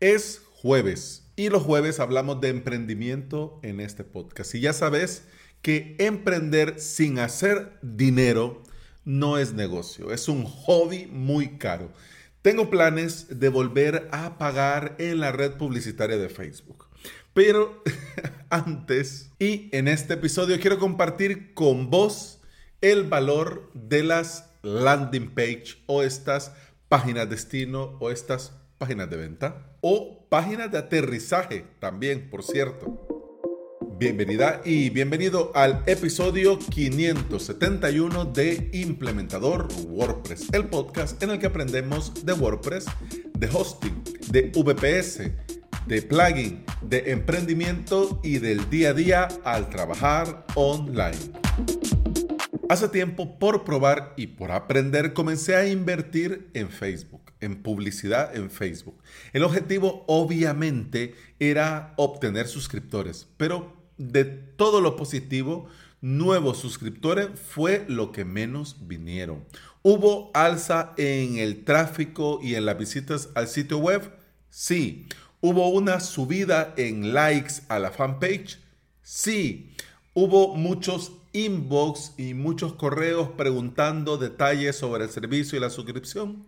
Es jueves y los jueves hablamos de emprendimiento en este podcast. Y ya sabes que emprender sin hacer dinero no es negocio, es un hobby muy caro. Tengo planes de volver a pagar en la red publicitaria de Facebook. Pero antes y en este episodio quiero compartir con vos el valor de las landing page o estas páginas destino o estas páginas de venta o páginas de aterrizaje también, por cierto. Bienvenida y bienvenido al episodio 571 de Implementador WordPress, el podcast en el que aprendemos de WordPress, de hosting, de VPS, de plugin, de emprendimiento y del día a día al trabajar online. Hace tiempo, por probar y por aprender, comencé a invertir en Facebook en publicidad en Facebook. El objetivo obviamente era obtener suscriptores, pero de todo lo positivo, nuevos suscriptores fue lo que menos vinieron. ¿Hubo alza en el tráfico y en las visitas al sitio web? Sí. ¿Hubo una subida en likes a la fanpage? Sí. ¿Hubo muchos inbox y muchos correos preguntando detalles sobre el servicio y la suscripción?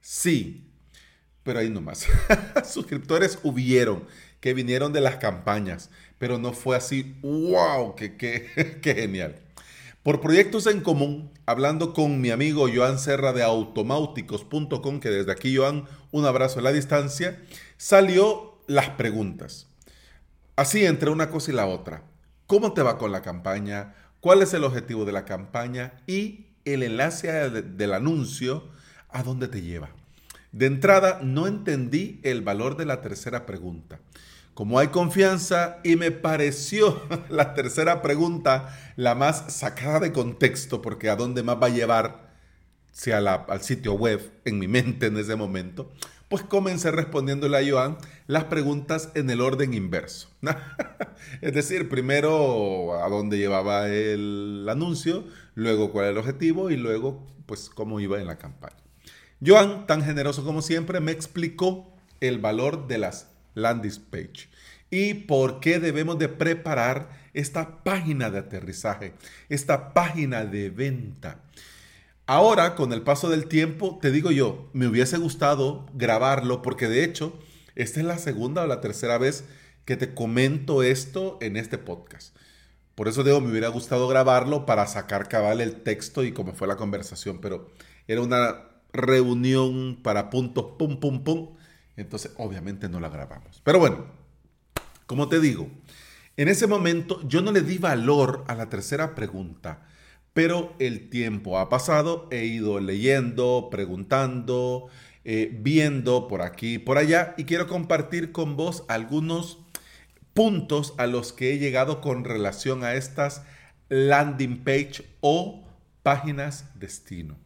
Sí, pero ahí nomás. Suscriptores hubieron que vinieron de las campañas, pero no fue así, wow, qué, genial. Por proyectos en común, hablando con mi amigo Joan Serra de automáuticos.com, que desde aquí Joan, un abrazo a la distancia, salió las preguntas. Así entre una cosa y la otra. ¿Cómo te va con la campaña? ¿Cuál es el objetivo de la campaña? Y el enlace del anuncio ¿a dónde te lleva? De entrada, no entendí el valor de la tercera pregunta. Como hay confianza y me pareció la tercera pregunta la más sacada de contexto, porque a dónde más va a llevar, si al sitio web, en mi mente en ese momento, pues comencé respondiéndole a Joan las preguntas en el orden inverso. es decir, primero a dónde llevaba el anuncio, luego cuál era el objetivo y luego pues cómo iba en la campaña. Joan, tan generoso como siempre, me explicó el valor de las landing page y por qué debemos de preparar esta página de aterrizaje, esta página de venta. Ahora, con el paso del tiempo, te digo yo, me hubiese gustado grabarlo porque de hecho, esta es la segunda o la tercera vez que te comento esto en este podcast. Por eso digo, me hubiera gustado grabarlo para sacar cabal el texto y cómo fue la conversación, pero era una reunión para puntos, pum, pum, pum. Entonces, obviamente no la grabamos. Pero bueno, como te digo, en ese momento yo no le di valor a la tercera pregunta, pero el tiempo ha pasado, he ido leyendo, preguntando, eh, viendo por aquí, por allá, y quiero compartir con vos algunos puntos a los que he llegado con relación a estas landing page o páginas destino.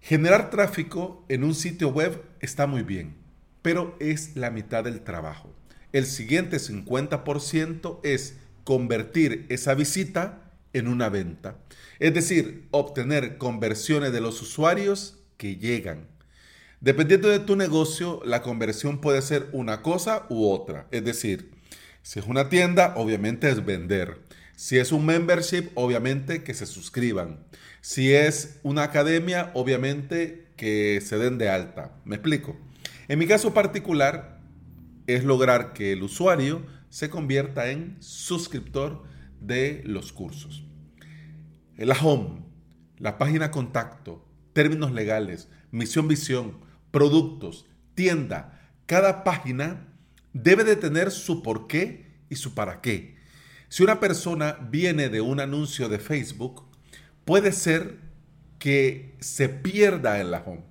Generar tráfico en un sitio web está muy bien, pero es la mitad del trabajo. El siguiente 50% es convertir esa visita en una venta. Es decir, obtener conversiones de los usuarios que llegan. Dependiendo de tu negocio, la conversión puede ser una cosa u otra. Es decir, si es una tienda, obviamente es vender. Si es un membership, obviamente que se suscriban. Si es una academia, obviamente que se den de alta. ¿Me explico? En mi caso particular, es lograr que el usuario se convierta en suscriptor de los cursos. La home, la página contacto, términos legales, misión visión, productos, tienda, cada página debe de tener su por qué y su para qué. Si una persona viene de un anuncio de Facebook, puede ser que se pierda en la home.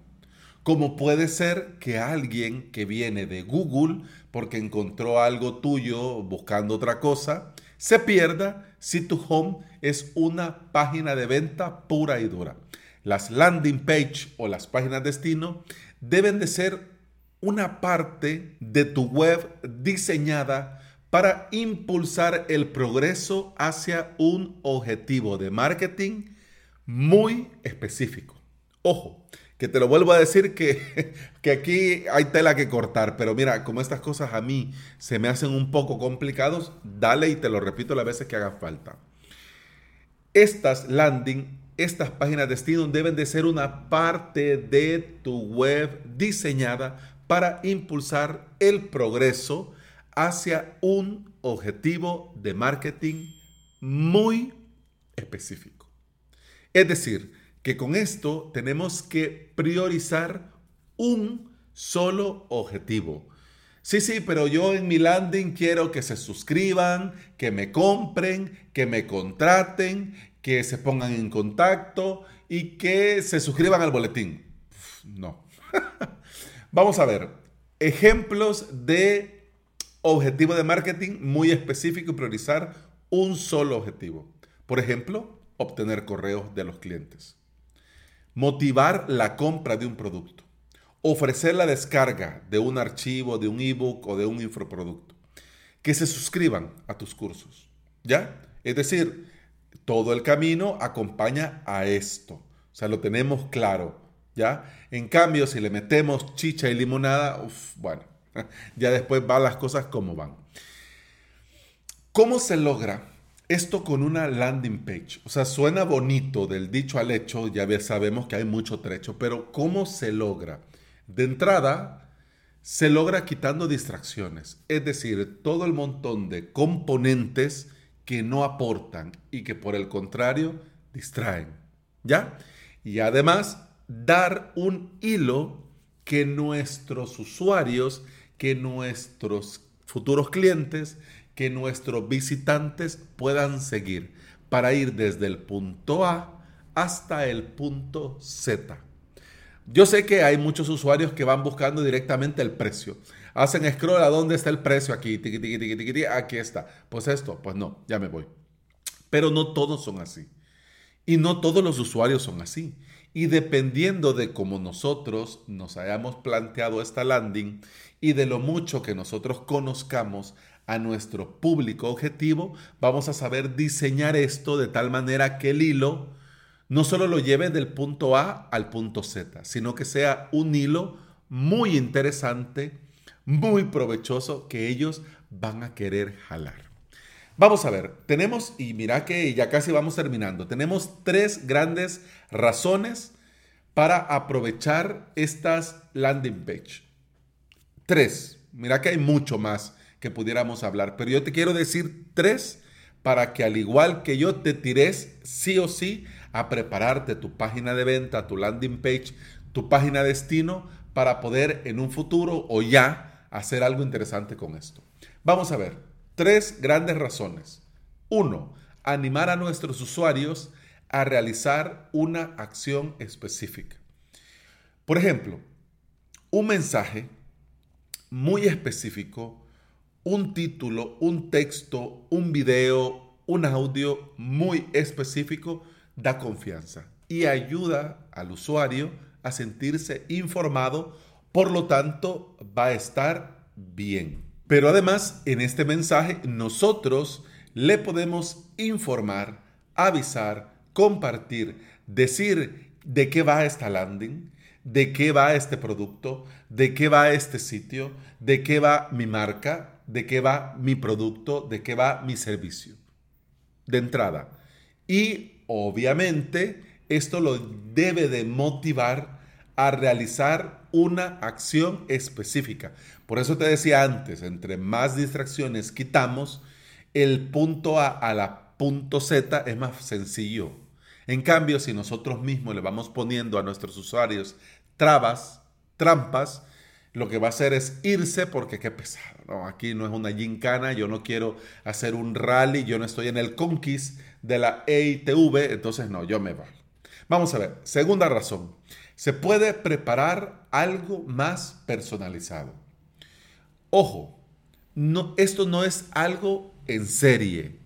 Como puede ser que alguien que viene de Google porque encontró algo tuyo buscando otra cosa, se pierda si tu home es una página de venta pura y dura. Las landing page o las páginas destino deben de ser una parte de tu web diseñada para impulsar el progreso hacia un objetivo de marketing muy específico. Ojo, que te lo vuelvo a decir que, que aquí hay tela que cortar, pero mira, como estas cosas a mí se me hacen un poco complicados, dale y te lo repito las veces que haga falta. Estas landing, estas páginas de destino deben de ser una parte de tu web diseñada para impulsar el progreso hacia un objetivo de marketing muy específico. Es decir, que con esto tenemos que priorizar un solo objetivo. Sí, sí, pero yo en mi landing quiero que se suscriban, que me compren, que me contraten, que se pongan en contacto y que se suscriban al boletín. No. Vamos a ver ejemplos de objetivo de marketing muy específico y priorizar un solo objetivo. Por ejemplo, obtener correos de los clientes motivar la compra de un producto, ofrecer la descarga de un archivo, de un ebook o de un infoproducto, que se suscriban a tus cursos, ¿ya? Es decir, todo el camino acompaña a esto, o sea, lo tenemos claro, ¿ya? En cambio, si le metemos chicha y limonada, bueno, ya después van las cosas como van. ¿Cómo se logra esto con una landing page, o sea, suena bonito del dicho al hecho, ya sabemos que hay mucho trecho, pero ¿cómo se logra? De entrada, se logra quitando distracciones, es decir, todo el montón de componentes que no aportan y que por el contrario distraen, ¿ya? Y además, dar un hilo que nuestros usuarios, que nuestros futuros clientes, que nuestros visitantes puedan seguir para ir desde el punto A hasta el punto Z. Yo sé que hay muchos usuarios que van buscando directamente el precio. Hacen scroll a dónde está el precio aquí, aquí está. Pues esto, pues no, ya me voy. Pero no todos son así. Y no todos los usuarios son así. Y dependiendo de cómo nosotros nos hayamos planteado esta landing y de lo mucho que nosotros conozcamos a nuestro público objetivo, vamos a saber diseñar esto de tal manera que el hilo no solo lo lleve del punto A al punto Z, sino que sea un hilo muy interesante, muy provechoso, que ellos van a querer jalar. Vamos a ver, tenemos, y mira que ya casi vamos terminando, tenemos tres grandes razones para aprovechar estas landing page. Tres, mira que hay mucho más que pudiéramos hablar, pero yo te quiero decir tres para que al igual que yo te tires sí o sí a prepararte tu página de venta, tu landing page, tu página de destino para poder en un futuro o ya hacer algo interesante con esto. Vamos a ver, tres grandes razones. Uno, animar a nuestros usuarios a realizar una acción específica. Por ejemplo, un mensaje muy específico un título, un texto, un video, un audio muy específico da confianza y ayuda al usuario a sentirse informado, por lo tanto va a estar bien. Pero además en este mensaje nosotros le podemos informar, avisar, compartir, decir de qué va esta landing, de qué va este producto, de qué va este sitio, de qué va mi marca, de qué va mi producto, de qué va mi servicio. De entrada. Y obviamente esto lo debe de motivar a realizar una acción específica. Por eso te decía antes, entre más distracciones quitamos, el punto A a la punto Z es más sencillo. En cambio, si nosotros mismos le vamos poniendo a nuestros usuarios trabas, trampas, lo que va a hacer es irse porque qué pesado. No, aquí no es una gincana, yo no quiero hacer un rally, yo no estoy en el conquist de la EITV, entonces no, yo me voy. Vamos a ver, segunda razón, se puede preparar algo más personalizado. Ojo, no, esto no es algo en serie,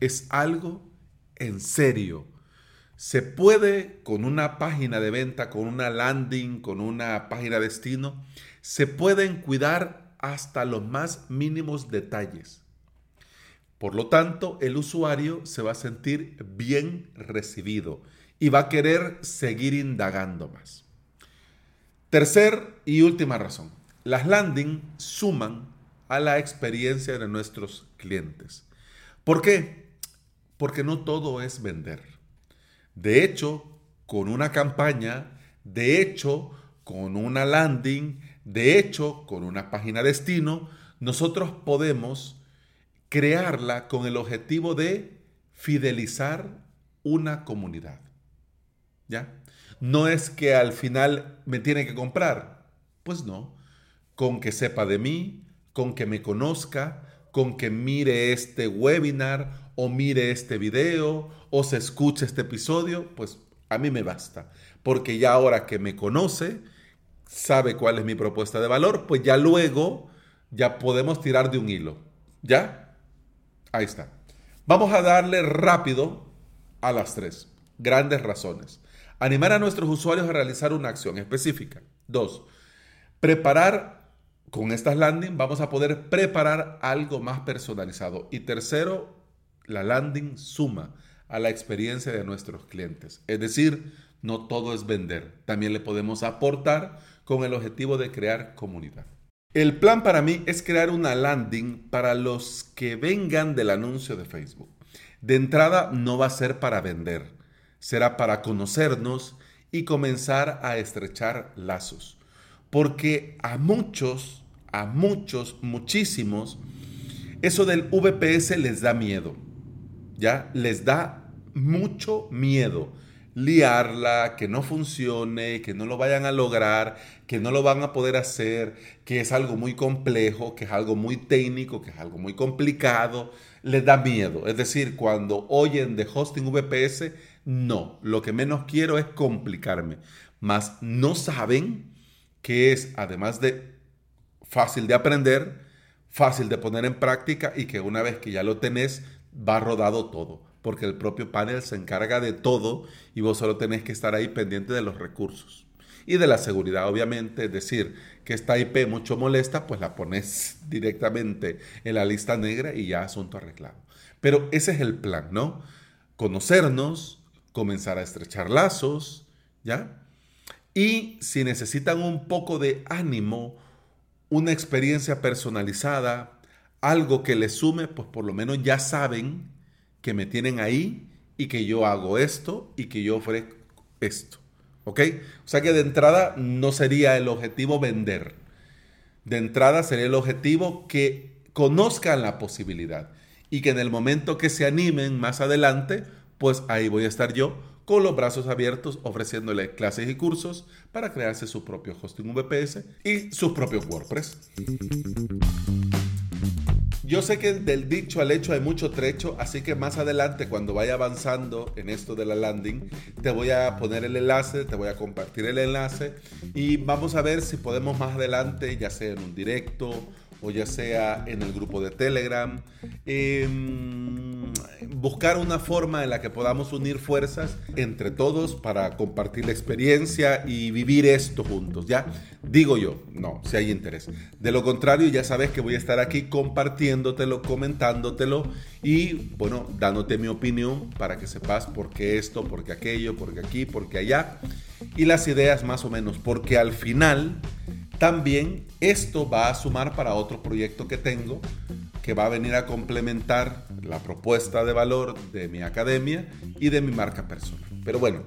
es algo en serio. Se puede con una página de venta, con una landing, con una página de destino, se pueden cuidar hasta los más mínimos detalles. Por lo tanto, el usuario se va a sentir bien recibido y va a querer seguir indagando más. Tercer y última razón. Las landing suman a la experiencia de nuestros clientes. ¿Por qué? Porque no todo es vender. De hecho, con una campaña, de hecho, con una landing, de hecho, con una página destino, nosotros podemos crearla con el objetivo de fidelizar una comunidad. ¿Ya? No es que al final me tiene que comprar. Pues no. Con que sepa de mí, con que me conozca, con que mire este webinar o mire este video o se escuche este episodio, pues a mí me basta. Porque ya ahora que me conoce, sabe cuál es mi propuesta de valor, pues ya luego ya podemos tirar de un hilo. ¿Ya? Ahí está. Vamos a darle rápido a las tres grandes razones. Animar a nuestros usuarios a realizar una acción específica. Dos, preparar con estas landing, vamos a poder preparar algo más personalizado. Y tercero, la landing suma a la experiencia de nuestros clientes. Es decir, no todo es vender, también le podemos aportar con el objetivo de crear comunidad. El plan para mí es crear una landing para los que vengan del anuncio de Facebook. De entrada no va a ser para vender, será para conocernos y comenzar a estrechar lazos. Porque a muchos, a muchos, muchísimos, eso del VPS les da miedo. ¿Ya? Les da mucho miedo liarla, que no funcione, que no lo vayan a lograr, que no lo van a poder hacer, que es algo muy complejo, que es algo muy técnico, que es algo muy complicado, les da miedo. Es decir, cuando oyen de hosting VPS, no, lo que menos quiero es complicarme, mas no saben que es, además de fácil de aprender, fácil de poner en práctica y que una vez que ya lo tenés, va rodado todo porque el propio panel se encarga de todo y vos solo tenés que estar ahí pendiente de los recursos. Y de la seguridad, obviamente, es decir, que esta IP mucho molesta, pues la pones directamente en la lista negra y ya asunto arreglado. Pero ese es el plan, ¿no? Conocernos, comenzar a estrechar lazos, ¿ya? Y si necesitan un poco de ánimo, una experiencia personalizada, algo que les sume, pues por lo menos ya saben que me tienen ahí y que yo hago esto y que yo ofrezco esto. ¿Ok? O sea que de entrada no sería el objetivo vender. De entrada sería el objetivo que conozcan la posibilidad y que en el momento que se animen más adelante, pues ahí voy a estar yo con los brazos abiertos ofreciéndole clases y cursos para crearse su propio hosting VPS y sus propios WordPress. Yo sé que del dicho al hecho hay mucho trecho, así que más adelante cuando vaya avanzando en esto de la landing, te voy a poner el enlace, te voy a compartir el enlace y vamos a ver si podemos más adelante, ya sea en un directo o ya sea en el grupo de Telegram, em, buscar una forma en la que podamos unir fuerzas entre todos para compartir la experiencia y vivir esto juntos, ¿ya? Digo yo, no, si hay interés. De lo contrario, ya sabes que voy a estar aquí compartiéndotelo, comentándotelo y, bueno, dándote mi opinión para que sepas por qué esto, por qué aquello, por qué aquí, por qué allá y las ideas más o menos, porque al final también esto va a sumar para otro proyecto que tengo que va a venir a complementar la propuesta de valor de mi academia y de mi marca personal. Pero bueno,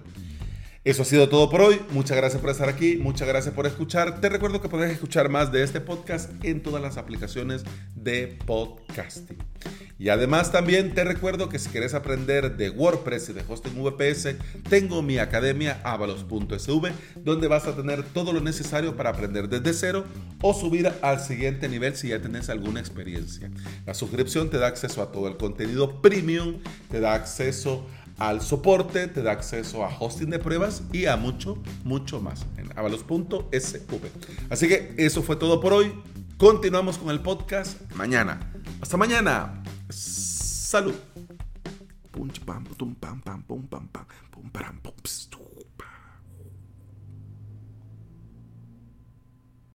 eso ha sido todo por hoy. Muchas gracias por estar aquí. Muchas gracias por escuchar. Te recuerdo que puedes escuchar más de este podcast en todas las aplicaciones de podcasting. Y además también te recuerdo que si quieres aprender de WordPress y de hosting VPS, tengo mi academia avalos.sv, donde vas a tener todo lo necesario para aprender desde cero o subir al siguiente nivel si ya tenés alguna experiencia. La suscripción te da acceso a todo el contenido premium, te da acceso al soporte, te da acceso a hosting de pruebas y a mucho, mucho más en avalos.sv. Así que eso fue todo por hoy. Continuamos con el podcast mañana. Hasta mañana. Salud. pam, pam, pam, pum, pam, pam, pum,